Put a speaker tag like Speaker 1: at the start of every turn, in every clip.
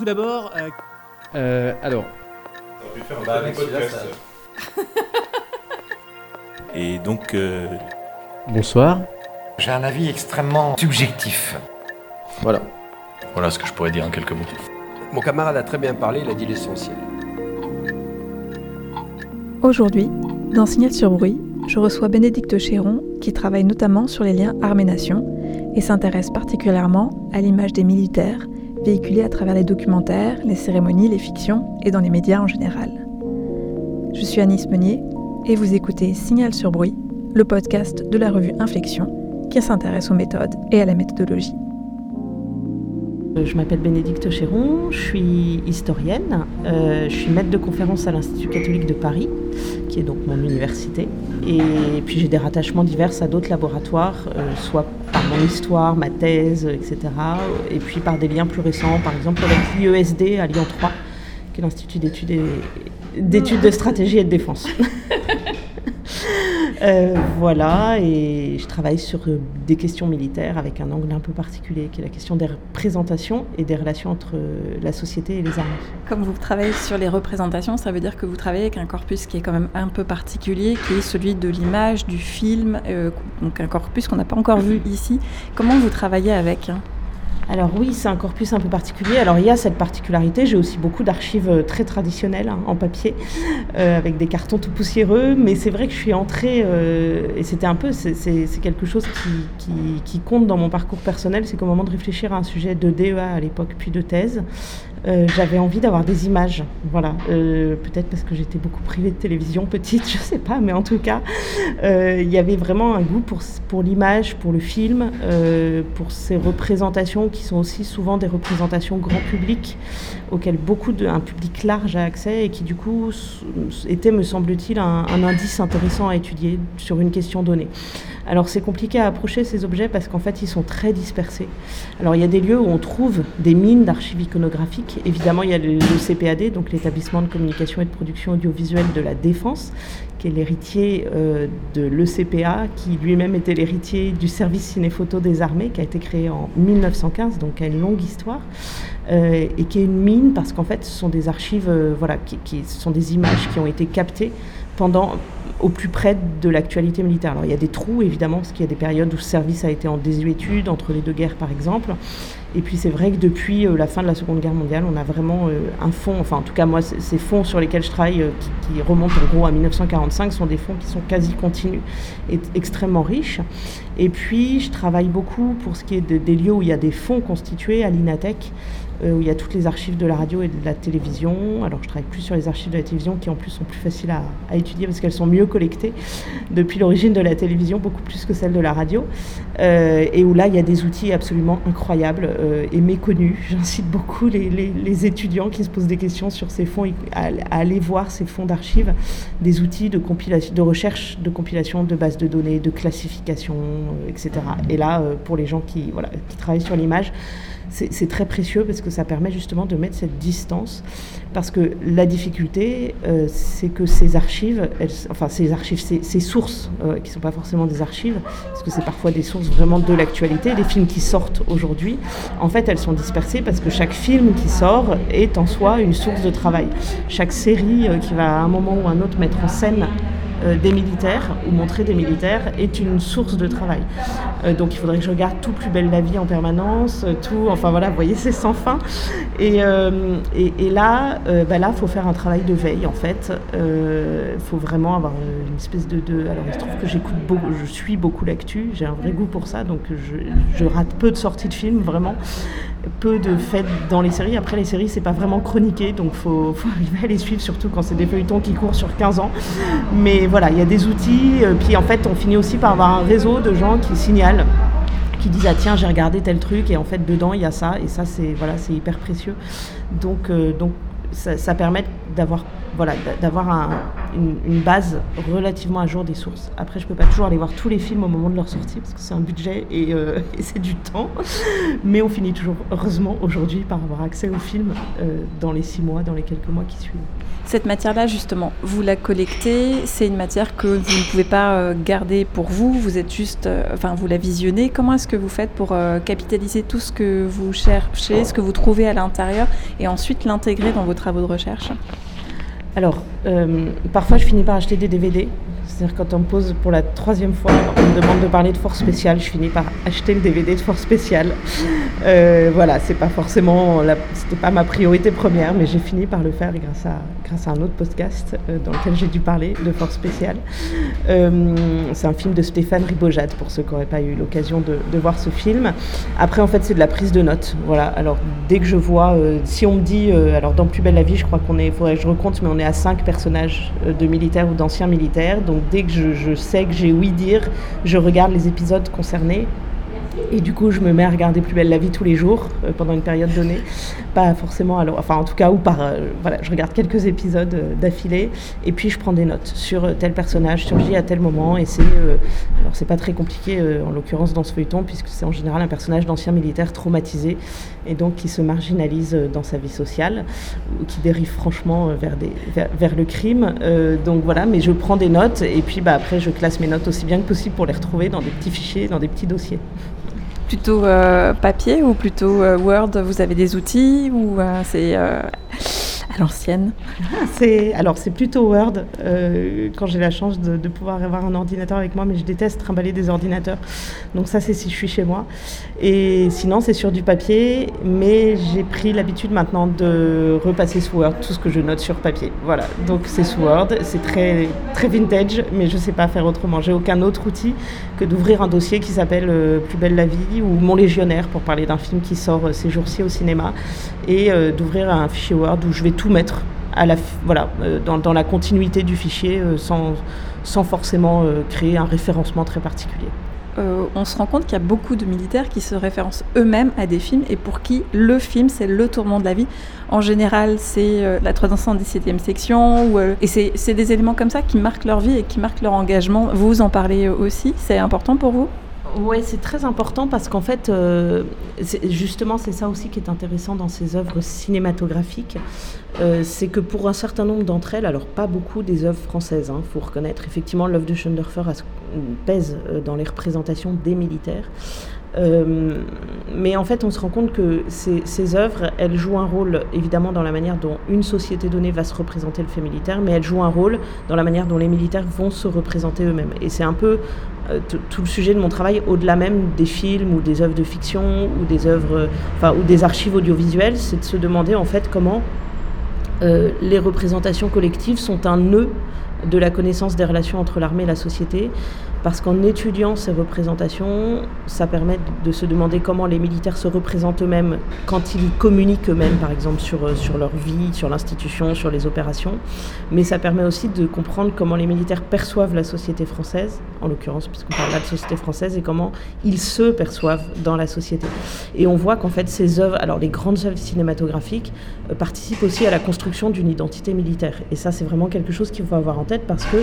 Speaker 1: tout d'abord. Euh,
Speaker 2: euh, alors.
Speaker 3: On pu faire un bah, podcast.
Speaker 4: Et donc. Euh,
Speaker 2: Bonsoir.
Speaker 5: J'ai un avis extrêmement subjectif.
Speaker 4: Voilà. Voilà ce que je pourrais dire en quelques mots.
Speaker 3: Mon camarade a très bien parlé, il a dit l'essentiel.
Speaker 6: Aujourd'hui, dans Signal sur bruit, je reçois Bénédicte Chéron, qui travaille notamment sur les liens armée-nation et s'intéresse particulièrement à l'image des militaires véhiculée à travers les documentaires, les cérémonies, les fictions et dans les médias en général. Je suis Anis Meunier et vous écoutez Signal sur bruit, le podcast de la revue Inflexion qui s'intéresse aux méthodes et à la méthodologie.
Speaker 7: Je m'appelle Bénédicte Chéron, je suis historienne, euh, je suis maître de conférence à l'Institut catholique de Paris, qui est donc mon université, et puis j'ai des rattachements divers à d'autres laboratoires, euh, soit mon histoire, ma thèse, etc., et puis par des liens plus récents, par exemple avec l'IESD à Lyon 3, qui est l'Institut d'études, d'études de stratégie et de défense. Euh, voilà, et je travaille sur euh, des questions militaires avec un angle un peu particulier, qui est la question des représentations et des relations entre euh, la société et les armées.
Speaker 6: Comme vous travaillez sur les représentations, ça veut dire que vous travaillez avec un corpus qui est quand même un peu particulier, qui est celui de l'image, du film, donc un corpus qu'on n'a pas encore vu ici. Comment vous travaillez avec hein?
Speaker 7: Alors oui, c'est un corpus un peu particulier. Alors il y a cette particularité, j'ai aussi beaucoup d'archives euh, très traditionnelles hein, en papier, euh, avec des cartons tout poussiéreux, mais c'est vrai que je suis entrée, euh, et c'était un peu, c'est quelque chose qui, qui, compte dans mon parcours personnel, c'est qu'au moment de réfléchir à un sujet de DEA à l'époque, puis de thèse, euh, j'avais envie d'avoir des images. Voilà. Euh, peut-être parce que j'étais beaucoup privée de télévision petite, je sais pas, mais en tout cas, euh, il y avait vraiment un goût pour, pour l'image, pour le film, pour ces représentations qui sont aussi souvent des représentations grand public, auxquelles beaucoup de, un public large a accès et qui du coup étaient, me semble-t-il, un, un indice intéressant à étudier sur une question donnée. Alors c'est compliqué à approcher ces objets parce qu'en fait ils sont très dispersés. Alors il y a des lieux où on trouve des mines d'archives iconographiques. Évidemment il y a le, CPAD, donc l'établissement de communication et de production audiovisuelle de la défense, qui est l'héritier euh, de l'ECPA, qui lui-même était l'héritier du service ciné-photo des armées, qui a été créé en 1915, donc qui a une longue histoire, euh, et qui est une mine parce qu'en fait ce sont des archives, euh, voilà, qui, sont des images qui ont été captées pendant au plus près de l'actualité militaire. Alors il y a des trous évidemment, parce qu'il y a des périodes où ce service a été en désuétude, entre les deux guerres par exemple. Et puis c'est vrai que depuis euh, la fin de la Seconde Guerre mondiale, on a vraiment euh, un fonds, enfin en tout cas moi, ces fonds sur lesquels je travaille, euh, qui, remontent en gros à 1945, sont des fonds qui sont quasi continus et extrêmement riches. Et puis je travaille beaucoup pour ce qui est des lieux où il y a des fonds constitués à l'INATEC. Euh, où il y a toutes les archives de la radio et de la télévision. Alors je travaille plus sur les archives de la télévision qui en plus sont plus faciles à, étudier parce qu'elles sont mieux collectées depuis l'origine de la télévision, beaucoup plus que celles de la radio. Euh, et où là il y a des outils absolument incroyables euh, et méconnus. J'incite beaucoup les, étudiants qui se posent des questions sur ces fonds à, aller voir ces fonds d'archives, des outils de, compilation, de recherche, de compilation de bases de données, de classification, etc. Et là, pour les gens qui travaillent sur l'image, c'est très précieux parce que ça permet justement de mettre cette distance. Parce que la difficulté, euh, c'est que ces archives, enfin ces archives, ces, sources, euh, qui ne sont pas forcément des archives, parce que c'est parfois des sources vraiment de l'actualité, des films qui sortent aujourd'hui, en fait elles sont dispersées parce que chaque film qui sort est en soi une source de travail. Chaque série euh, qui va à un moment ou à un autre mettre en scène des militaires ou montrer des militaires est une source de travail. Euh, donc il faudrait que je regarde tout plus belle la vie en permanence, euh, tout, enfin voilà, vous voyez, c'est sans fin. Et, là, bah là, faut faire un travail de veille en fait. Il faut vraiment avoir une espèce de, Alors il se trouve que j'écoute beaucoup, je suis beaucoup l'actu, j'ai un vrai goût pour ça, donc je rate peu de sorties de films vraiment peu de faits dans les séries. Après, les séries, c'est pas vraiment chroniqué, donc faut, faut arriver à les suivre, surtout quand c'est des feuilletons qui courent sur 15 ans. Mais voilà, il y a des outils. Euh, puis en fait, on finit aussi par avoir un réseau de gens qui signalent qui disent ah tiens j'ai regardé tel truc et en fait dedans il y a ça et ça c'est voilà c'est hyper précieux donc euh, donc ça, permet d'avoir voilà d'avoir une, base relativement à jour des sources. Après, je peux pas toujours aller voir tous les films au moment de leur sortie parce que c'est un budget et, euh, c'est du temps. Mais on finit toujours, heureusement, aujourd'hui par avoir accès aux films euh, dans les six mois, dans les quelques mois qui suivent.
Speaker 6: Cette matière-là, justement, vous la collectez, c'est une matière que vous ne pouvez pas euh, garder pour vous, vous êtes juste, enfin, vous la visionnez. Comment est-ce que vous faites pour capitaliser tout ce que vous cherchez, ce que vous trouvez à l'intérieur et ensuite l'intégrer dans vos travaux de recherche?
Speaker 7: Alors, euh, parfois je finis par acheter des DVD c'est-à-dire quand on me pose pour la troisième fois, on me demande de parler de force spéciale, je finis par acheter le DVD de force spéciale. Euh, voilà, c'est pas forcément, c'était pas ma priorité première, mais j'ai fini par le faire grâce à, grâce à un autre podcast euh, dans lequel j'ai dû parler de force spéciale. Euh, c'est un film de Stéphane Ribojade pour ceux qui n'auraient pas eu l'occasion de, voir ce film. Après, en fait, c'est de la prise de notes. Voilà. Alors, dès que je vois, si on me dit, alors dans Plus belle la vie, je crois qu'on est, faudrait que je recompte, mais on est à cinq personnages de militaires ou d'anciens militaires. Donc dès que je, sais que j'ai ouï dire, je regarde les épisodes concernés. Et du coup, je me mets à regarder Plus belle la vie tous les jours euh, pendant une période donnée. Pas forcément, alors, enfin en tout cas, ou par. Euh, voilà, je regarde quelques épisodes euh, d'affilée et puis je prends des notes sur tel personnage surgit à tel moment. Et c'est. alors, c'est pas très compliqué en l'occurrence dans ce feuilleton, puisque c'est en général un personnage d'ancien militaire traumatisé et donc qui se marginalise dans sa vie sociale, ou qui dérive franchement vers, des, vers, le crime. donc voilà, mais je prends des notes et puis bah, après, je classe mes notes aussi bien que possible pour les retrouver dans des petits fichiers, dans des petits dossiers
Speaker 6: plutôt euh, papier ou plutôt euh, Word? Vous avez des outils ou euh, c'est à l'ancienne
Speaker 7: C'est alors c'est plutôt Word euh, quand j'ai la chance de, pouvoir avoir un ordinateur avec moi, mais je déteste trimballer des ordinateurs. Donc ça c'est si je suis chez moi. Et sinon c'est sur du papier, mais j'ai pris l'habitude maintenant de repasser sous Word tout ce que je note sur papier. Voilà. Donc c'est sous Word, c'est très très vintage, mais je sais pas faire autrement. J'ai aucun autre outil que d'ouvrir un dossier qui s'appelle euh, Plus belle la vie ou Mon légionnaire pour parler d'un film qui sort euh, ces jours-ci au cinéma et d'ouvrir un fichier Word où je vais tout mettre à la, voilà, euh, dans, la continuité du fichier euh, sans, sans forcément euh, créer un référencement très particulier.
Speaker 6: on se rend compte qu'il y a beaucoup de militaires qui se référencent eux-mêmes à des films et pour qui le film c'est le tourment de la vie. En général, c'est la 317e section ou, et c'est des éléments comme ça qui marquent leur vie et qui marquent leur engagement. Vous en parlez aussi, c'est important pour vous?
Speaker 7: Oui, c'est très important parce qu'en fait, euh, justement, c'est ça aussi qui est intéressant dans ces œuvres cinématographiques. Euh, c'est que pour un certain nombre d'entre elles, alors pas beaucoup des œuvres françaises, il hein, faut reconnaître, effectivement, l'œuvre de Schoendorfer pèse euh, dans les représentations des militaires. Mais en fait, on se rend compte que ces, ces, œuvres, elles jouent un rôle évidemment dans la manière dont une société donnée va se représenter le fait militaire, mais elles jouent un rôle dans la manière dont les militaires vont se représenter eux-mêmes. Et c'est un peu tout le sujet de mon travail, au-delà même des films ou des œuvres de fiction ou des œuvres, enfin, ou des archives audiovisuelles, c'est de se demander en fait comment euh, les représentations collectives sont un nœud de la connaissance des relations entre l'armée et la société, parce qu'en étudiant ces représentations, ça permet de se demander comment les militaires se représentent eux-mêmes quand ils communiquent eux-mêmes, par exemple, sur, euh, sur leur vie, sur l'institution, sur les opérations. Mais ça permet aussi de comprendre comment les militaires perçoivent la société française, en l'occurrence, puisqu'on parle là de société française, et comment ils se perçoivent dans la société. Et on voit qu'en fait, ces œuvres, alors les grandes œuvres cinématographiques, euh, participent aussi à la construction d'une identité militaire. Et ça, c'est vraiment quelque chose qu'il faut avoir en tête, parce qu'il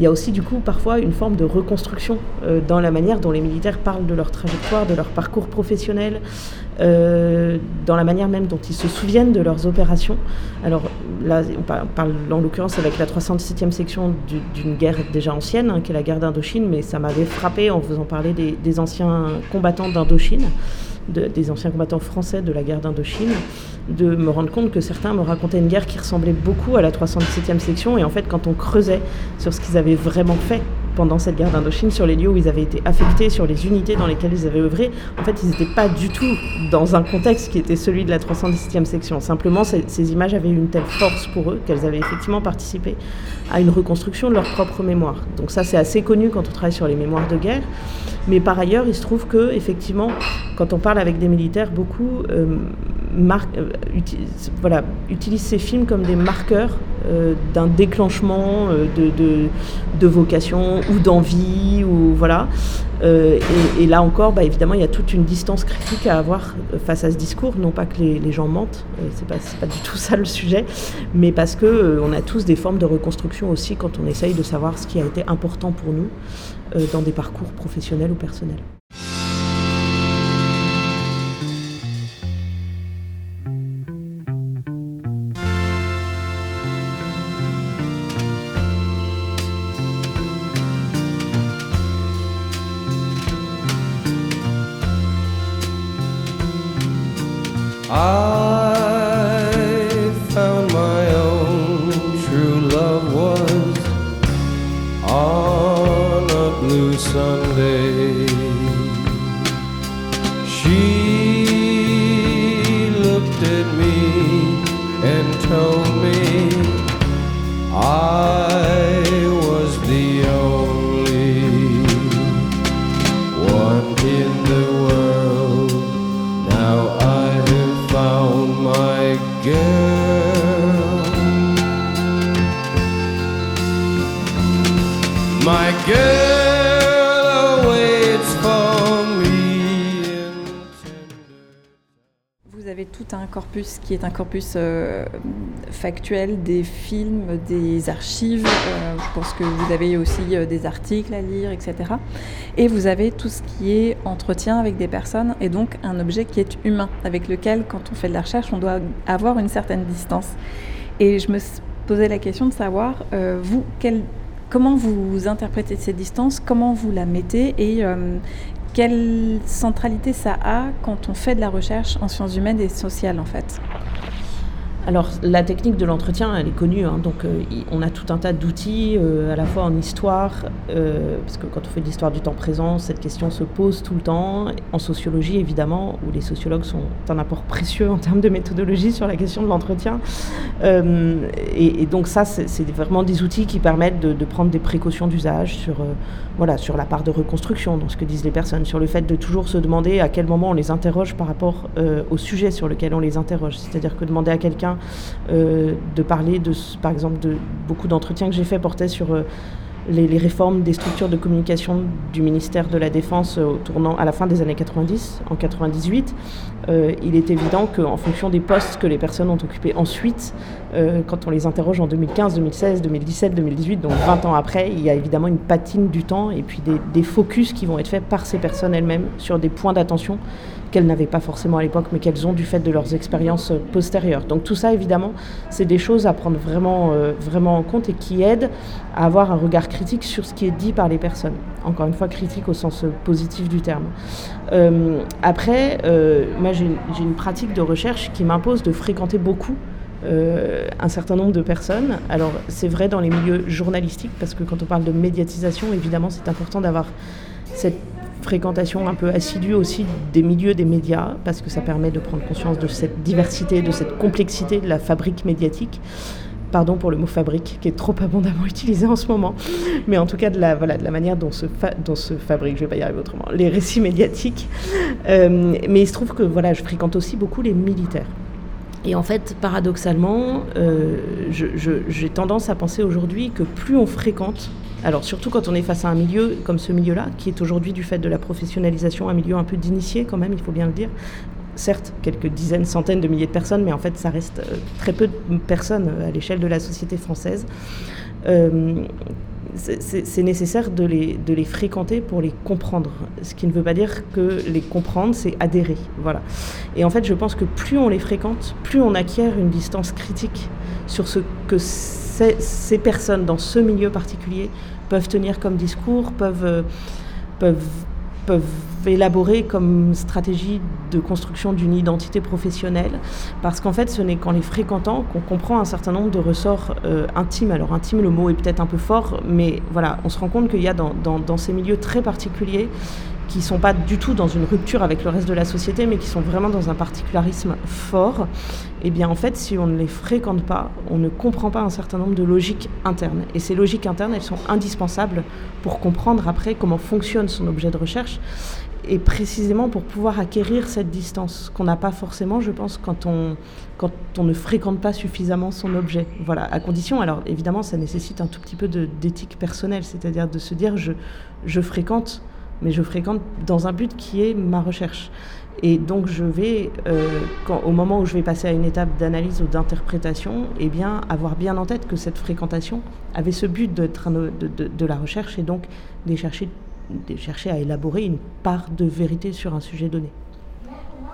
Speaker 7: y a aussi, du coup, parfois une forme de reconstruction euh, dans la manière dont les militaires parlent de leur trajectoire, de leur parcours professionnel, euh, dans la manière même dont ils se souviennent de leurs opérations. Alors là, on parle en l'occurrence avec la 317e section d'une guerre déjà ancienne, hein, qui est la guerre d'Indochine, mais ça m'avait frappé en faisant parler des, anciens combattants d'Indochine. des anciens combattants français de la guerre d'Indochine, de me rendre compte que certains me racontaient une guerre qui ressemblait beaucoup à la 317e section, et en fait, quand on creusait sur ce qu'ils avaient vraiment fait pendant cette guerre d'Indochine, sur les lieux où ils avaient été affectés, sur les unités dans lesquelles ils avaient œuvré, en fait, ils n'étaient pas du tout dans un contexte qui était celui de la 317e section. Simplement, ces, images avaient une telle force pour eux qu'elles avaient effectivement participé à une reconstruction de leur propre mémoire. Donc ça, c'est assez connu quand on travaille sur les mémoires de guerre. Mais par ailleurs, il se trouve que, effectivement, quand on parle avec des militaires, beaucoup euh, euh, voilà, utilise ces films comme des marqueurs euh, d'un déclenchement de, de, vocation ou d'envie. Ou, voilà. Et, là encore, bah, évidemment, il y a toute une distance critique à avoir face à ce discours. Non pas que les, gens mentent, c'est pas, pas du tout ça le sujet, mais parce que on a tous des formes de reconstruction aussi quand on essaye de savoir ce qui a été important pour nous dans des parcours professionnels ou personnels.
Speaker 6: Corpus qui est un corpus euh, factuel des films, des archives. Euh, je pense que vous avez aussi euh, des articles à lire, etc. Et vous avez tout ce qui est entretien avec des personnes et donc un objet qui est humain, avec lequel, quand on fait de la recherche, on doit avoir une certaine distance. Et je me posais la question de savoir, vous, comment vous interprétez cette distance, comment vous la mettez et quelle centralité ça a quand on fait de la recherche en sciences humaines et sociales en fait?
Speaker 7: Alors la technique de l'entretien, elle est connue, hein. donc euh, on a tout un tas d'outils, euh, à la fois en histoire, euh, parce que quand on fait de l'histoire du temps présent, cette question se pose tout le temps, en sociologie évidemment, où les sociologues sont un apport précieux en termes de méthodologie sur la question de l'entretien. Et, donc ça, c'est vraiment des outils qui permettent de, prendre des précautions d'usage sur, voilà, sur la part de reconstruction, dans ce que disent les personnes, sur le fait de toujours se demander à quel moment on les interroge par rapport au sujet sur lequel on les interroge. C'est-à-dire que demander à quelqu'un euh, de parler de, par exemple, de beaucoup d'entretiens que j'ai fait portaient sur euh, les, réformes des structures de communication du ministère de la Défense au tournant à la fin des années 90, en 98. Euh, il est évident qu'en fonction des postes que les personnes ont occupés ensuite, quand on les interroge en 2015, 2016, 2017, 2018, donc 20 ans après, il y a évidemment une patine du temps et puis des, focus qui vont être faits par ces personnes elles-mêmes sur des points d'attention qu'elles n'avaient pas forcément à l'époque, mais qu'elles ont du fait de leurs expériences euh, postérieures. Donc tout ça, évidemment, c'est des choses à prendre vraiment, euh, vraiment en compte et qui aident à avoir un regard critique sur ce qui est dit par les personnes. Encore une fois, critique au sens euh, positif du terme. après, moi, j'ai une pratique de recherche qui m'impose de fréquenter beaucoup un certain nombre de personnes. Alors c'est vrai dans les milieux journalistiques, parce que quand on parle de médiatisation, évidemment c'est important d'avoir cette fréquentation un peu assidue aussi des milieux des médias, parce que ça permet de prendre conscience de cette diversité, de cette complexité de la fabrique médiatique. Pardon pour le mot fabrique, qui est trop abondamment utilisé en ce moment, mais en tout cas de la, voilà, de la manière dont se, dont se fabrique, je vais pas y arriver autrement, les récits médiatiques. Euh, mais il se trouve que voilà, je fréquente aussi beaucoup les militaires. Et en fait, paradoxalement, euh, j'ai tendance à penser aujourd'hui que plus on fréquente alors surtout quand on est face à un milieu comme ce milieu-là, qui est aujourd'hui du fait de la professionnalisation un milieu un peu d'initié quand même, il faut bien le dire. Certes, quelques dizaines, centaines de milliers de personnes, mais en fait ça reste euh, très peu de personnes euh, à l'échelle de la société française. C'est nécessaire de les, de les fréquenter pour les comprendre. Ce qui ne veut pas dire que les comprendre, c'est adhérer. Voilà. Et en fait, je pense que plus on les fréquente, plus on acquiert une distance critique sur ce que ces personnes dans ce milieu particulier peuvent tenir comme discours, peuvent, euh, peuvent, peuvent élaborer comme stratégie de construction d'une identité professionnelle. Parce qu'en fait, ce n'est qu'en les fréquentant qu'on comprend un certain nombre de ressorts euh, intimes. Alors intime, le mot est peut-être un peu fort, mais voilà, on se rend compte qu'il y a dans, ces milieux très particuliers qui sont pas du tout dans une rupture avec le reste de la société, mais qui sont vraiment dans un particularisme fort, eh bien en fait, si on ne les fréquente pas, on ne comprend pas un certain nombre de logiques internes. Et ces logiques internes, elles sont indispensables pour comprendre après comment fonctionne son objet de recherche et précisément pour pouvoir acquérir cette distance qu'on n'a pas forcément, je pense, quand on, quand on ne fréquente pas suffisamment son objet. Voilà, à condition, alors évidemment, ça nécessite un tout petit peu d'éthique personnelle, c'est-à-dire de se dire je, je fréquente, mais je fréquente dans un but qui est ma recherche. Et donc je vais, euh, au moment où je vais passer à une étape d'analyse ou d'interprétation, eh bien, avoir bien en tête que cette fréquentation avait ce but de, de, la recherche et donc de chercher chercher à élaborer une part de vérité sur un sujet donné.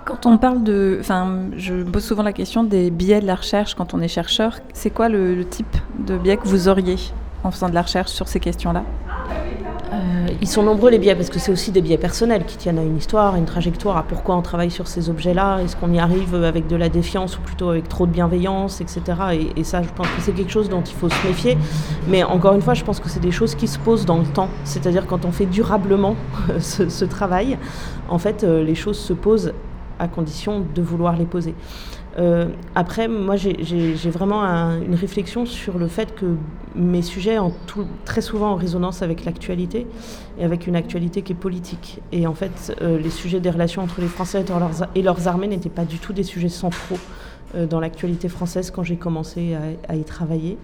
Speaker 6: Quand on parle de. Enfin, je pose souvent la question des biais de la recherche quand on est chercheur. C'est quoi le type de biais que vous auriez en faisant de la recherche sur ces questions-là?
Speaker 7: Ils sont nombreux les biais parce que c'est aussi des biais personnels qui tiennent à une histoire, à une trajectoire, à pourquoi on travaille sur ces objets-là, est-ce qu'on y arrive avec de la défiance ou plutôt avec trop de bienveillance, etc. Et, ça, je pense que c'est quelque chose dont il faut se méfier. Mais encore une fois, je pense que c'est des choses qui se posent dans le temps. C'est-à-dire quand on fait durablement ce, travail, en fait, euh, les choses se posent à condition de vouloir les poser. Euh, après, moi, j'ai vraiment une réflexion sur le fait que mes sujets ont très souvent en résonance avec l'actualité et avec une actualité qui est politique. Et en fait, euh, les sujets des relations entre les Français et leurs, armées n'étaient pas du tout des sujets centraux euh, dans l'actualité française quand j'ai commencé à, y travailler.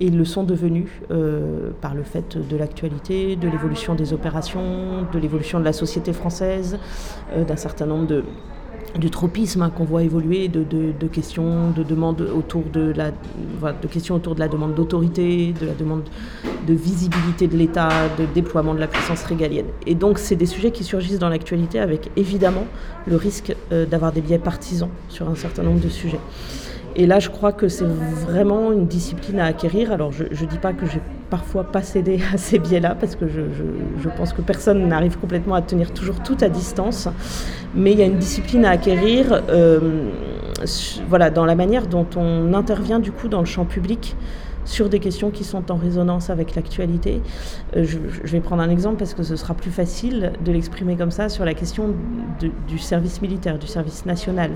Speaker 7: Et ils le sont devenus par le fait de l'actualité, de l'évolution des opérations, de l'évolution de la société française, d'un certain nombre de du tropisme hein, qu'on voit évoluer, de, questions, de demandes autour de la, de autour de la demande d'autorité, de la demande de visibilité de l'État, de déploiement de la puissance régalienne. Et donc, c'est des sujets qui surgissent dans l'actualité avec évidemment le risque euh, d'avoir des biais partisans sur un certain nombre de sujets. Et là, je crois que c'est vraiment une discipline à acquérir. Alors, je ne dis pas que j'ai parfois pas cédé à ces biais-là, parce que je, pense que personne n'arrive complètement à tenir toujours tout à distance. Mais il y a une discipline à acquérir euh, voilà, dans la manière dont on intervient du coup dans le champ public sur des questions qui sont en résonance avec l'actualité. Euh, je, vais prendre un exemple parce que ce sera plus facile de l'exprimer comme ça sur la question du service militaire, du service national,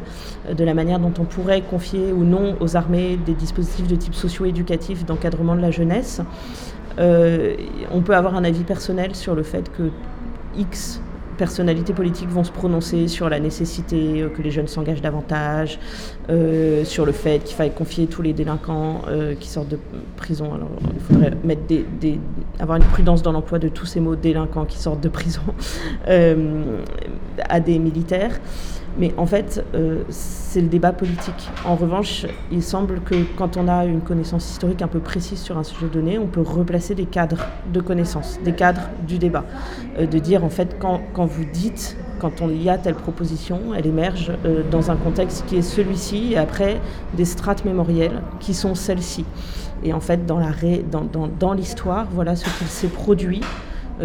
Speaker 7: euh, de la manière dont on pourrait confier ou non aux armées des dispositifs de type socio-éducatif d'encadrement de la jeunesse. Euh, on peut avoir un avis personnel sur le fait que X personnalités politiques vont se prononcer sur la nécessité euh, que les jeunes s'engagent davantage, euh, sur le fait qu'il faille confier tous les délinquants euh, qui sortent de prison. Alors, il faudrait mettre des, avoir une prudence dans l'emploi de tous ces mots délinquants qui sortent de prison à des militaires. Mais en fait, euh, c'est le débat politique. En revanche, il semble que quand on a une connaissance historique un peu précise sur un sujet donné, on peut replacer des cadres de connaissances, des cadres du débat. Euh, de dire, en fait, quand, vous dites, quand on y a telle proposition, elle émerge euh, dans un contexte qui est celui-ci, et après, des strates mémorielles qui sont celles-ci. Et en fait, dans l'histoire, voilà ce qui s'est produit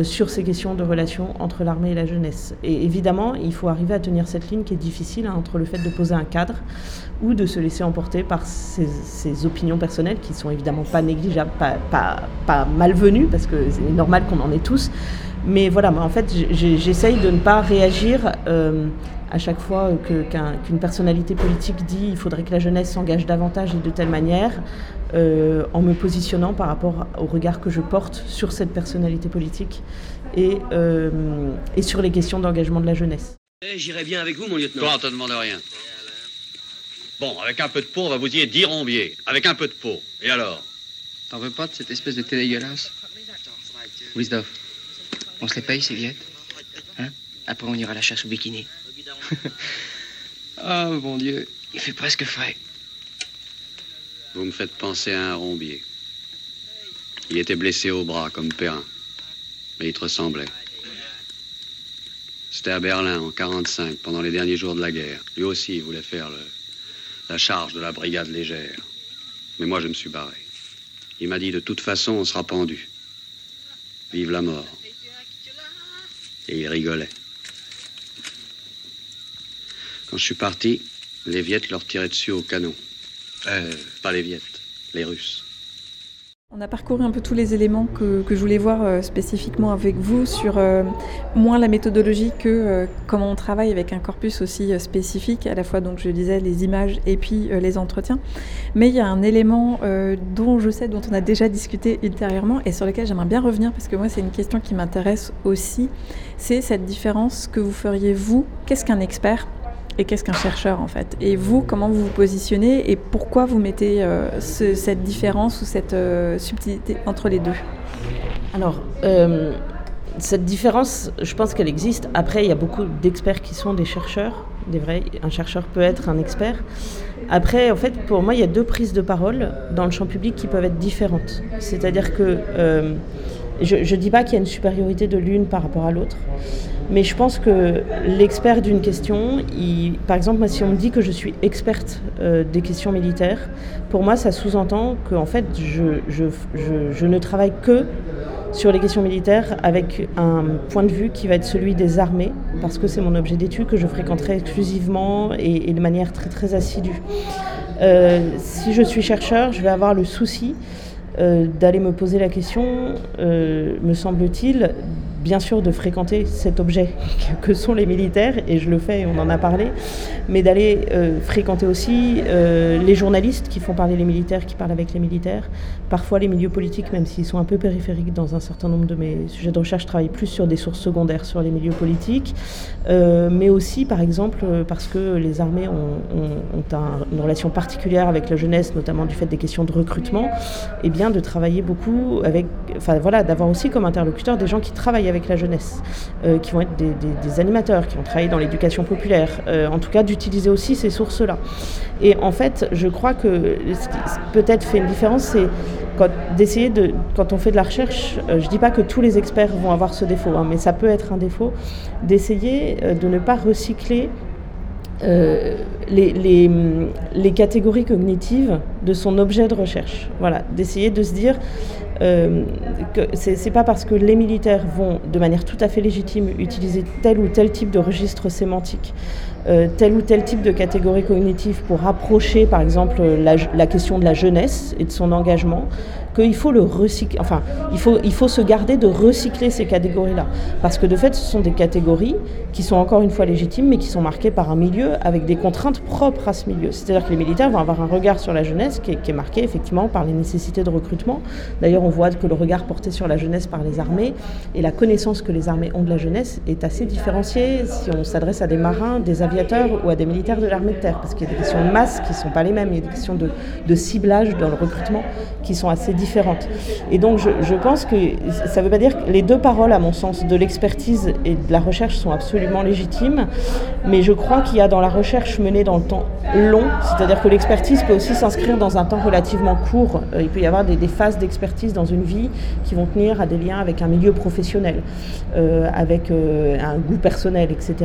Speaker 7: sur ces questions de relations entre l'armée et la jeunesse. Et évidemment, il faut arriver à tenir cette ligne qui est difficile hein, entre le fait de poser un cadre ou de se laisser emporter par ses, opinions personnelles qui sont évidemment pas négligeables, pas, pas, pas malvenues, parce que c'est normal qu'on en ait tous. Mais voilà, en fait, j'essaye de ne pas réagir euh, à chaque fois qu'une personnalité politique dit il faudrait que la jeunesse s'engage davantage et de telle manière, euh, en me positionnant par rapport au regard que je porte sur cette personnalité politique et, euh, et sur les questions d'engagement de la jeunesse.
Speaker 1: Eh, j'irai bien avec vous, mon lieutenant.
Speaker 8: Toi, on te demande rien. Bon, avec un peu de peau, on va vous dire 10 rombiers. Avec un peu de peau. Et alors?
Speaker 9: T'en veux pas de cette espèce de thé dégueulasse Wisdom, on se les paye, ces viettes Hein? Après, on ira à la chasse au bikini. Ah, oh, mon Dieu, il fait presque frais.
Speaker 8: Vous me faites penser à un rombier. Il était blessé au bras comme Perrin, mais il te ressemblait. C'était à Berlin en 45, pendant les derniers jours de la guerre. Lui aussi, il voulait faire la charge de la brigade légère. Mais moi, je me suis barré. Il m'a dit, de toute façon, on sera pendu. Vive la mort. Et il rigolait. Quand je suis parti, les Viettes leur tiraient dessus au canon. Euh, pas les Viettes, les Russes.
Speaker 6: On a parcouru un peu tous les éléments que, je voulais voir euh, spécifiquement avec vous sur euh, moins la méthodologie que comment on travaille avec un corpus aussi spécifique, à la fois donc je disais les images et puis les entretiens. Mais il y a un élément dont je sais, dont on a déjà discuté ultérieurement et sur lequel j'aimerais bien revenir parce que moi c'est une question qui m'intéresse aussi, c'est cette différence que vous feriez vous. Qu'est-ce qu'un expert? Et qu'est-ce qu'un chercheur en fait? Et vous, comment vous vous positionnez? Et pourquoi vous mettez euh, cette différence ou cette euh, subtilité entre les deux?
Speaker 7: Alors, euh, cette différence, je pense qu'elle existe. Après, il y a beaucoup d'experts qui sont des chercheurs, des vrais. Un chercheur peut être un expert. Après, en fait, pour moi, il y a deux prises de parole dans le champ public qui peuvent être différentes. C'est-à-dire que je ne dis pas qu'il y a une supériorité de l'une par rapport à l'autre. Mais je pense que l'expert d'une question, par exemple, moi, si on me dit que je suis experte euh, des questions militaires, pour moi, ça sous-entend que en fait, je, ne travaille que sur les questions militaires avec un point de vue qui va être celui des armées, parce que c'est mon objet d'étude que je fréquenterai exclusivement et, de manière très très assidue. Euh, si je suis chercheur, je vais avoir le souci euh, d'aller me poser la question, me semble-t-il, bien sûr de fréquenter cet objet que sont les militaires, et je le fais, on en a parlé, mais d'aller euh, fréquenter aussi euh, les journalistes qui font parler les militaires, qui parlent avec les militaires, parfois les milieux politiques, même s'ils sont un peu périphériques dans un certain nombre de mes sujets de recherche, je travaille plus sur des sources secondaires sur les milieux politiques, euh, mais aussi par exemple parce que les armées ont, une relation particulière avec la jeunesse, notamment du fait des questions de recrutement, et bien de travailler beaucoup avec, enfin voilà, d'avoir aussi comme interlocuteur des gens qui travaillent avec la jeunesse, euh, qui vont être des, animateurs, qui vont travailler dans l'éducation populaire, euh, en tout cas d'utiliser aussi ces sources-là. Et en fait, je crois que ce qui peut-être fait une différence, c'est d'essayer de, quand on fait de la recherche, euh, je ne dis pas que tous les experts vont avoir ce défaut, hein, mais ça peut être un défaut, d'essayer de ne pas recycler les, catégories cognitives de son objet de recherche. Voilà, d'essayer de se dire, euh, que c'est pas parce que les militaires vont de manière tout à fait légitime utiliser tel ou tel type de registre sémantique, euh, tel ou tel type de catégorie cognitive pour approcher par exemple la, question de la jeunesse et de son engagement, qu'il faut le recycler, enfin, il faut, il faut se garder de recycler ces catégories-là. Parce que de fait, ce sont des catégories qui sont encore une fois légitimes, mais qui sont marquées par un milieu avec des contraintes propres à ce milieu. C'est-à-dire que les militaires vont avoir un regard sur la jeunesse qui est, qui est marqué effectivement par les nécessités de recrutement. D'ailleurs, on voit que le regard porté sur la jeunesse par les armées et la connaissance que les armées ont de la jeunesse est assez différenciée si on s'adresse à des marins, des aviateurs ou à des militaires de l'armée de terre. Parce qu'il y a des questions de masse qui ne sont pas les mêmes, il y a des questions de ciblage dans le recrutement qui sont assez différentes et donc je, pense que ça ne veut pas dire que les deux paroles, à mon sens, de l'expertise et de la recherche sont absolument légitimes, mais je crois qu'il y a dans la recherche menée dans le temps long, c'est-à-dire que l'expertise peut aussi s'inscrire dans un temps relativement court. Euh, il peut y avoir des, phases d'expertise dans une vie qui vont tenir à des liens avec un milieu professionnel, euh, avec euh, un goût personnel, etc.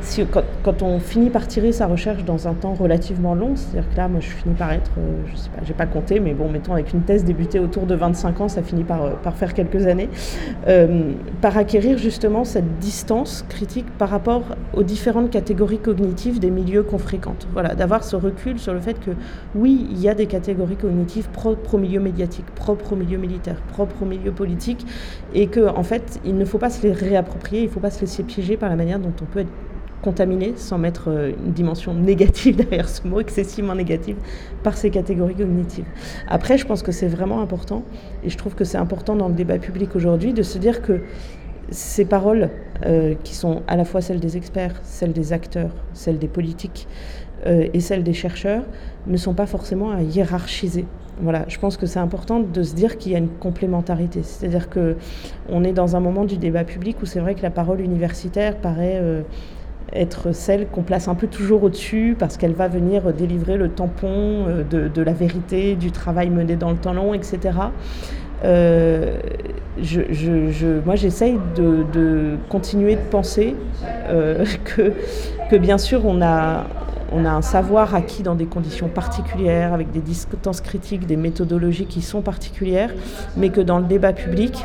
Speaker 7: Si, quand, on finit par tirer sa recherche dans un temps relativement long, c'est-à-dire que là, moi, je finis par être, je sais pas, j'ai pas compté, mais bon, mettons avec une thèse débutée autour de 25 ans, ça finit par, faire quelques années, par acquérir justement cette distance critique par rapport aux différentes catégories cognitives des milieux qu'on fréquente. Voilà, d'avoir ce recul sur le fait que oui, il y a des catégories cognitives propres au milieu médiatique, propres au milieu militaire, propres au milieu politique, et qu'en en fait, il ne faut pas se les réapproprier, il ne faut pas se laisser piéger par la manière dont on peut être contaminé, sans mettre euh, une dimension négative derrière ce mot, excessivement négative, par ces catégories cognitives. Après, je pense que c'est vraiment important, et je trouve que c'est important dans le débat public aujourd'hui, de se dire que ces paroles, euh, qui sont à la fois celles des experts, celles des acteurs, celles des politiques, euh, et celles des chercheurs ne sont pas forcément à hiérarchiser. Voilà, je pense que c'est important de se dire qu'il y a une complémentarité. C'est-à-dire que on est dans un moment du débat public où c'est vrai que la parole universitaire paraît euh, être celle qu'on place un peu toujours au-dessus parce qu'elle va venir délivrer le tampon euh, de, la vérité, du travail mené dans le temps long, etc. moi, j'essaye de, continuer de penser que, bien sûr, on a, on a un savoir acquis dans des conditions particulières, avec des distances critiques, des méthodologies qui sont particulières, mais que dans le débat public,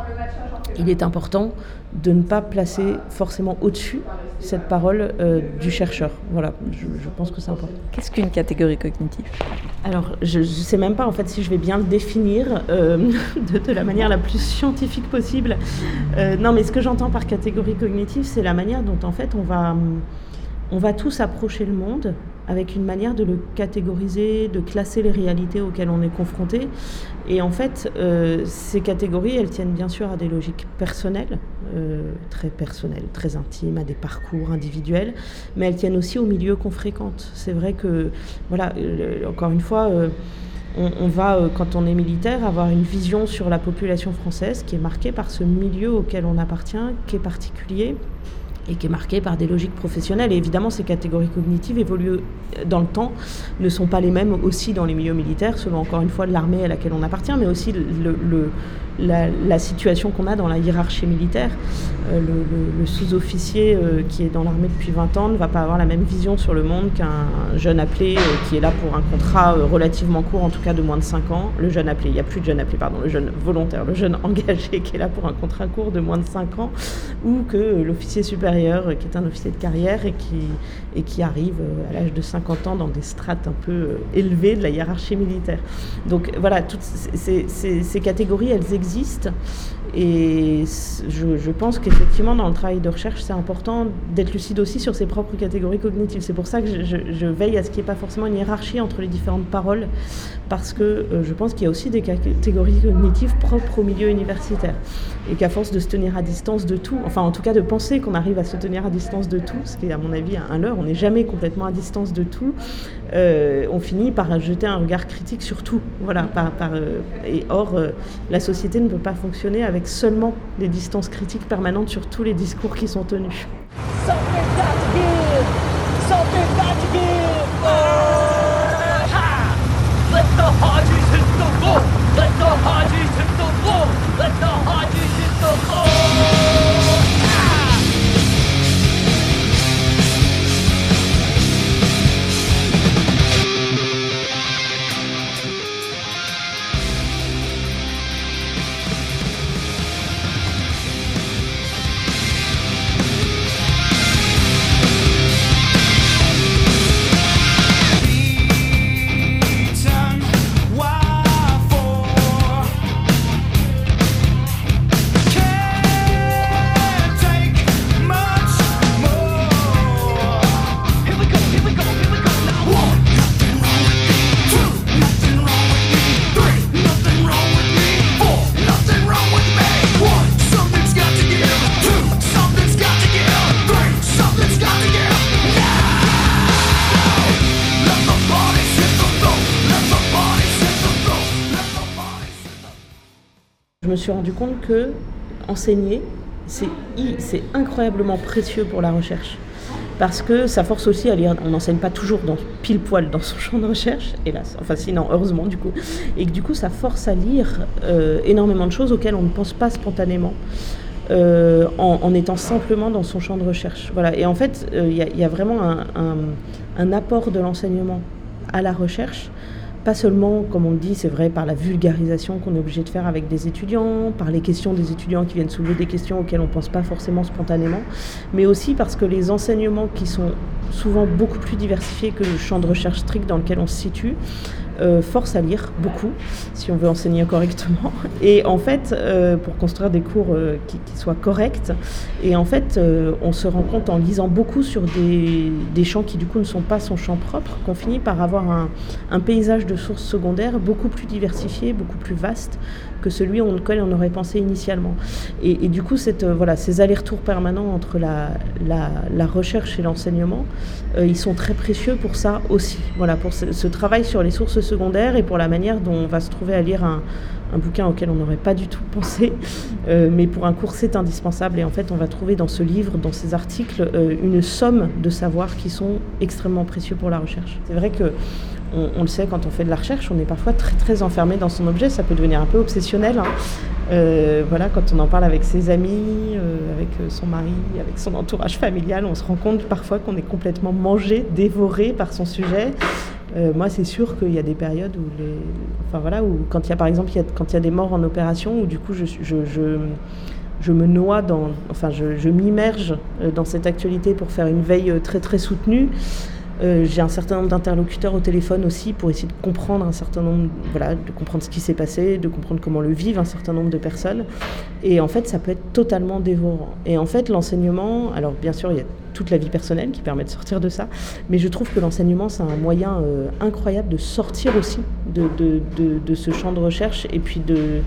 Speaker 7: il est important de ne pas placer forcément au-dessus cette parole euh, du chercheur. Voilà, je, pense que c'est important.
Speaker 6: Qu'est-ce qu'une catégorie cognitive?
Speaker 7: Alors, je ne sais même pas en fait si je vais bien le définir euh, de, la manière la plus scientifique possible. Euh, non, mais ce que j'entends par catégorie cognitive, c'est la manière dont en fait on va, on va tous approcher le monde avec une manière de le catégoriser, de classer les réalités auxquelles on est confronté. Et en fait, euh, ces catégories, elles tiennent bien sûr à des logiques personnelles, euh, très personnelles, très intimes, à des parcours individuels, mais elles tiennent aussi au milieu qu'on fréquente. C'est vrai que, voilà, euh, encore une fois, on, on, va, quand on est militaire, avoir une vision sur la population française qui est marquée par ce milieu auquel on appartient, qui est particulier et qui est marqué par des logiques professionnelles. Et évidemment, ces catégories cognitives évoluent dans le temps, ne sont pas les mêmes aussi dans les milieux militaires, selon encore une fois l'armée à laquelle on appartient, mais aussi le, la, situation qu'on a dans la hiérarchie militaire. Euh, le, sous-officier euh, qui est dans l'armée depuis 20 ans ne va pas avoir la même vision sur le monde qu'un jeune appelé euh, qui est là pour un contrat relativement court, en tout cas de moins de 5 ans. Le jeune appelé, il n'y a plus de jeune appelé, pardon, le jeune volontaire, le jeune engagé qui est là pour un contrat court de moins de 5 ans, ou que l'officier supérieur qui est un officier de carrière et qui, et qui arrive à l'âge de 50 ans dans des strates un peu élevées de la hiérarchie militaire. Donc voilà, toutes ces, catégories, elles existent existe. Et je, pense qu'effectivement, dans le travail de recherche, c'est important d'être lucide aussi sur ses propres catégories cognitives. C'est pour ça que je, veille à ce qu'il n'y ait pas forcément une hiérarchie entre les différentes paroles, parce que euh, je pense qu'il y a aussi des catégories cognitives propres au milieu universitaire. Et qu'à force de se tenir à distance de tout, enfin en tout cas de penser qu'on arrive à se tenir à distance de tout, ce qui est à mon avis un leurre, on n'est jamais complètement à distance de tout, euh, on finit par jeter un regard critique sur tout. Voilà, par, euh, et or, la société ne peut pas fonctionner avec seulement des distances critiques permanentes sur tous les discours qui sont tenus. Suis rendu compte que enseigner, c'est incroyablement précieux pour la recherche. Parce que ça force aussi à lire. On n'enseigne pas toujours dans, pile poil dans son champ de recherche, hélas. Enfin, sinon, heureusement, du coup. Et que du coup, ça force à lire euh, énormément de choses auxquelles on ne pense pas spontanément. Euh, en, étant simplement dans son champ de recherche. Voilà. Et en fait, euh, il y, a vraiment un apport de l'enseignement à la recherche pas seulement, comme on le dit, c'est vrai, par la vulgarisation qu'on est obligé de faire avec des étudiants, par les questions des étudiants qui viennent soulever des questions auxquelles on ne pense pas forcément spontanément, mais aussi parce que les enseignements qui sont souvent beaucoup plus diversifiés que le champ de recherche strict dans lequel on se situe, euh, force à lire beaucoup, si on veut enseigner correctement. Et en fait, euh, pour construire des cours euh, qui, soient corrects, et en fait, on se rend compte en lisant beaucoup sur des, champs qui du coup ne sont pas son champ propre, qu'on finit par avoir un, un, paysage de sources secondaires beaucoup plus diversifié, beaucoup plus vaste que celui auquel on aurait pensé initialement. Et, du coup, cette, voilà, ces allers-retours permanents entre la, la, recherche et l'enseignement, ils sont très précieux pour ça aussi. Voilà, pour ce, travail sur les sources secondaire et pour la manière dont on va se trouver à lire un, bouquin auquel on n'aurait pas du tout pensé, euh, mais pour un cours c'est indispensable. Et en fait, on va trouver dans ce livre, dans ces articles, euh, une somme de savoirs qui sont extrêmement précieux pour la recherche. C'est vrai que on, le sait quand on fait de la recherche, on est parfois très très enfermé dans son objet, ça peut devenir un peu obsessionnel. Hein. Euh, voilà, quand on en parle avec ses amis, avec son mari, avec son entourage familial, on se rend compte parfois qu'on est complètement mangé, dévoré par son sujet. Euh, moi, c'est sûr qu'il y a des périodes où, enfin voilà, quand il y a par exemple, quand il y a des morts en opération, où du coup, je, je, me noie dans, enfin, je, m'immerge euh, dans cette actualité pour faire une veille euh, très très soutenue. Euh, j'ai un certain nombre d'interlocuteurs au téléphone aussi pour essayer de comprendre un certain nombre, voilà, de comprendre ce qui s'est passé, de comprendre comment le vivent un certain nombre de personnes. Et en fait, ça peut être totalement dévorant. Et en fait, l'enseignement, alors bien sûr, il y a toute la vie personnelle qui permet de sortir de ça, mais je trouve que l'enseignement, c'est un moyen euh, incroyable de sortir aussi de, de, de, de ce champ de recherche et puis de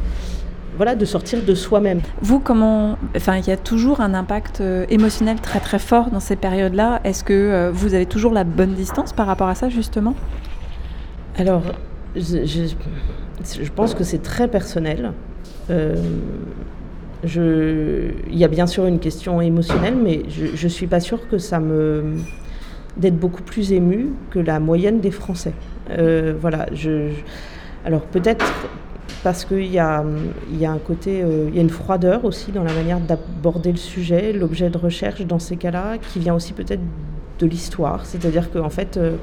Speaker 7: voilà, de sortir de soi-même.
Speaker 6: Vous, comment, enfin, il y a toujours un impact euh, émotionnel très très fort dans ces périodes-là. Est-ce que euh, vous avez toujours la bonne distance par rapport à ça, justement?
Speaker 7: Alors, je, je, je, pense que c'est très personnel. Euh, je, il y a bien sûr une question émotionnelle, mais je ne suis pas sûre que ça me d'être beaucoup plus ému que la moyenne des Français. Voilà, je alors peut-être parce qu'il y y a un côté, euh, il y a une froideur aussi dans la manière d'aborder le sujet, l'objet de recherche dans ces cas-là, qui vient aussi peut-être de l'histoire. C'est-à-dire qu'en fait, euh,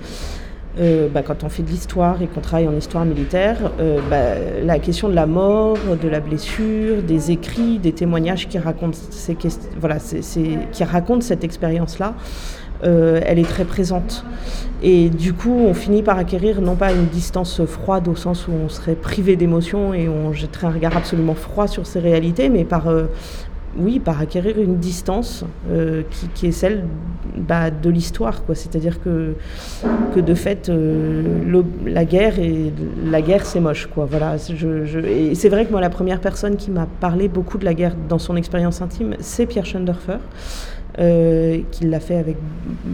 Speaker 7: euh, bah, quand on fait de l'histoire et qu'on travaille en histoire militaire, bah, la question de la mort, de la blessure, des écrits, des témoignages qui racontent, ces, voilà, qui racontent cette expérience-là, euh, elle est très présente. Et du coup, on finit par acquérir non pas une distance froide au sens où on serait privé d'émotions et on jetterait un regard absolument froid sur ces réalités, mais par, euh, oui, par acquérir une distance euh, qui, est celle bah, de l'histoire. C'est-à-dire que, que de fait, la guerre, guerre c'est moche. Quoi. Voilà, et c'est vrai que moi, la première personne qui m'a parlé beaucoup de la guerre dans son expérience intime, c'est Pierre Schoenderfer euh, qu'il l'a fait avec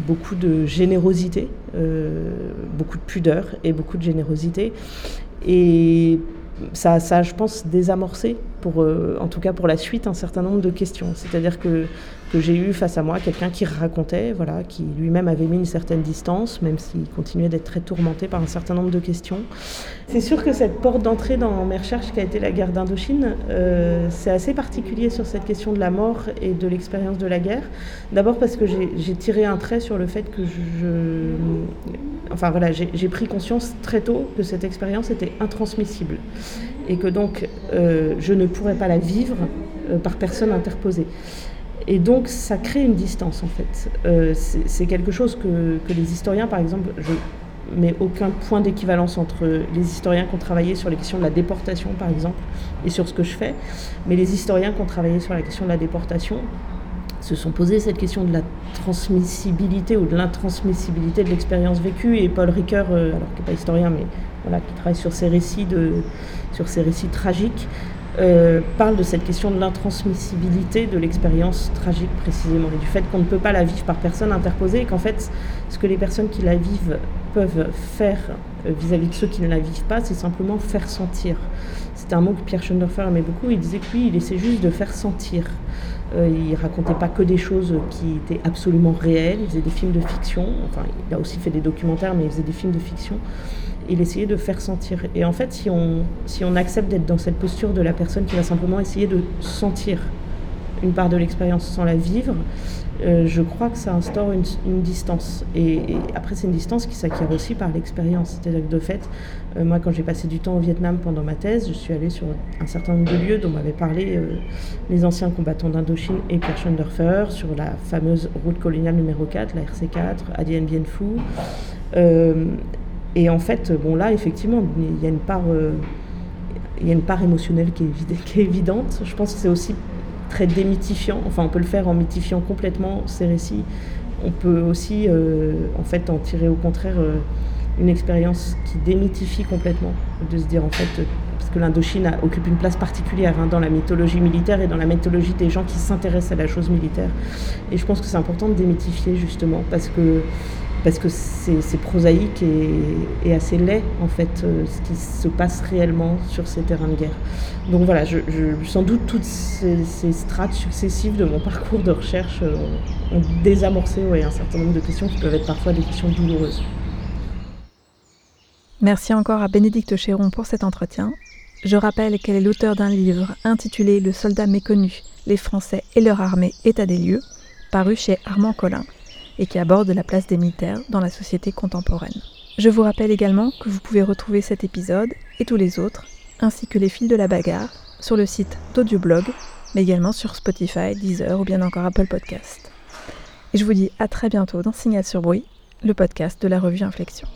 Speaker 7: beaucoup de générosité, euh, beaucoup de pudeur et beaucoup de générosité. Et ça, ça je pense, désamorcé, euh, en tout cas pour la suite, un certain nombre de questions. C'est-à-dire que, que j'ai eu face à moi quelqu'un qui racontait, voilà, qui lui-même avait mis une certaine distance, même s'il continuait d'être très tourmenté par un certain nombre de questions. C'est sûr que cette porte d'entrée dans mes recherches qui a été la guerre d'Indochine, euh, c'est assez particulier sur cette question de la mort et de l'expérience de la guerre. D'abord parce que j'ai tiré un trait sur le fait que je... Enfin voilà, j'ai pris conscience très tôt que cette expérience était intransmissible et que donc euh, je ne pourrais pas la vivre euh, par personne interposée. Et donc ça crée une distance en fait. Euh, c'est quelque chose que, que, les historiens, par exemple, je mets aucun point d'équivalence entre les historiens qui ont travaillé sur les questions de la déportation, par exemple, et sur ce que je fais, mais les historiens qui ont travaillé sur la question de la déportation se sont posé cette question de la transmissibilité ou de l'intransmissibilité de l'expérience vécue. Et Paul Ricoeur, alors qui n'est pas historien, mais qui travaille sur ces récits, de, sur ces récits tragiques, euh, parle de cette question de l'intransmissibilité de l'expérience tragique précisément, et du fait qu'on ne peut pas la vivre par personne interposée, et qu'en fait, ce que les personnes qui la vivent peuvent faire vis-à-vis -vis de ceux qui ne la vivent pas, c'est simplement faire sentir. C'était un mot que Pierre Schoenderfer aimait beaucoup, il disait que lui, il essaie juste de faire sentir. Euh, il racontait pas que des choses qui étaient absolument réelles, il faisait des films de fiction, enfin il a aussi fait des documentaires, mais il faisait des films de fiction. Il essayait de faire sentir. Et en fait, si on, accepte d'être dans cette posture de la personne qui va simplement essayer de sentir une part de l'expérience sans la vivre, euh, je crois que ça instaure une, distance. Et, et après, c'est une distance qui s'acquiert aussi par l'expérience. C'est-à-dire que de fait, euh, moi, quand j'ai passé du temps au Vietnam pendant ma thèse, je suis allée sur un certain nombre de lieux dont m'avaient parlé euh, les anciens combattants d'Indochine et Pierre sur la fameuse route coloniale numéro 4, la RC4, à Bien Phu. Euh, et en fait, bon là, effectivement, il y a une part, il y a une part émotionnelle qui est, évidente. Je pense que c'est aussi très démythifiant. Enfin, on peut le faire en mythifiant complètement ces récits. On peut aussi, euh, en fait, en tirer au contraire euh, une expérience qui démythifie complètement. De se dire, en fait, euh, parce que l'Indochine occupe une place particulière hein, dans la mythologie militaire et dans la mythologie des gens qui s'intéressent à la chose militaire. Et je pense que c'est important de démythifier, justement, parce que parce que c'est prosaïque et, assez laid en fait euh, ce qui se passe réellement sur ces terrains de guerre. Donc voilà, je, sans doute toutes ces, strates successives de mon parcours de recherche euh, ont, ont désamorcé ouais, un certain nombre de questions qui peuvent être parfois des questions douloureuses.
Speaker 6: Merci encore à Bénédicte Chéron pour cet entretien. Je rappelle qu'elle est l'auteur d'un livre intitulé Le soldat méconnu, les Français et leur armée, état des lieux, paru chez Armand Collin et qui aborde la place des militaires dans la société contemporaine. Je vous rappelle également que vous pouvez retrouver cet épisode et tous les autres, ainsi que les fils de la bagarre, sur le site d'Audioblog, mais également sur Spotify, Deezer ou bien encore Apple Podcast. Et je vous dis à très bientôt dans Signal sur Bruit, le podcast de la revue Inflexion.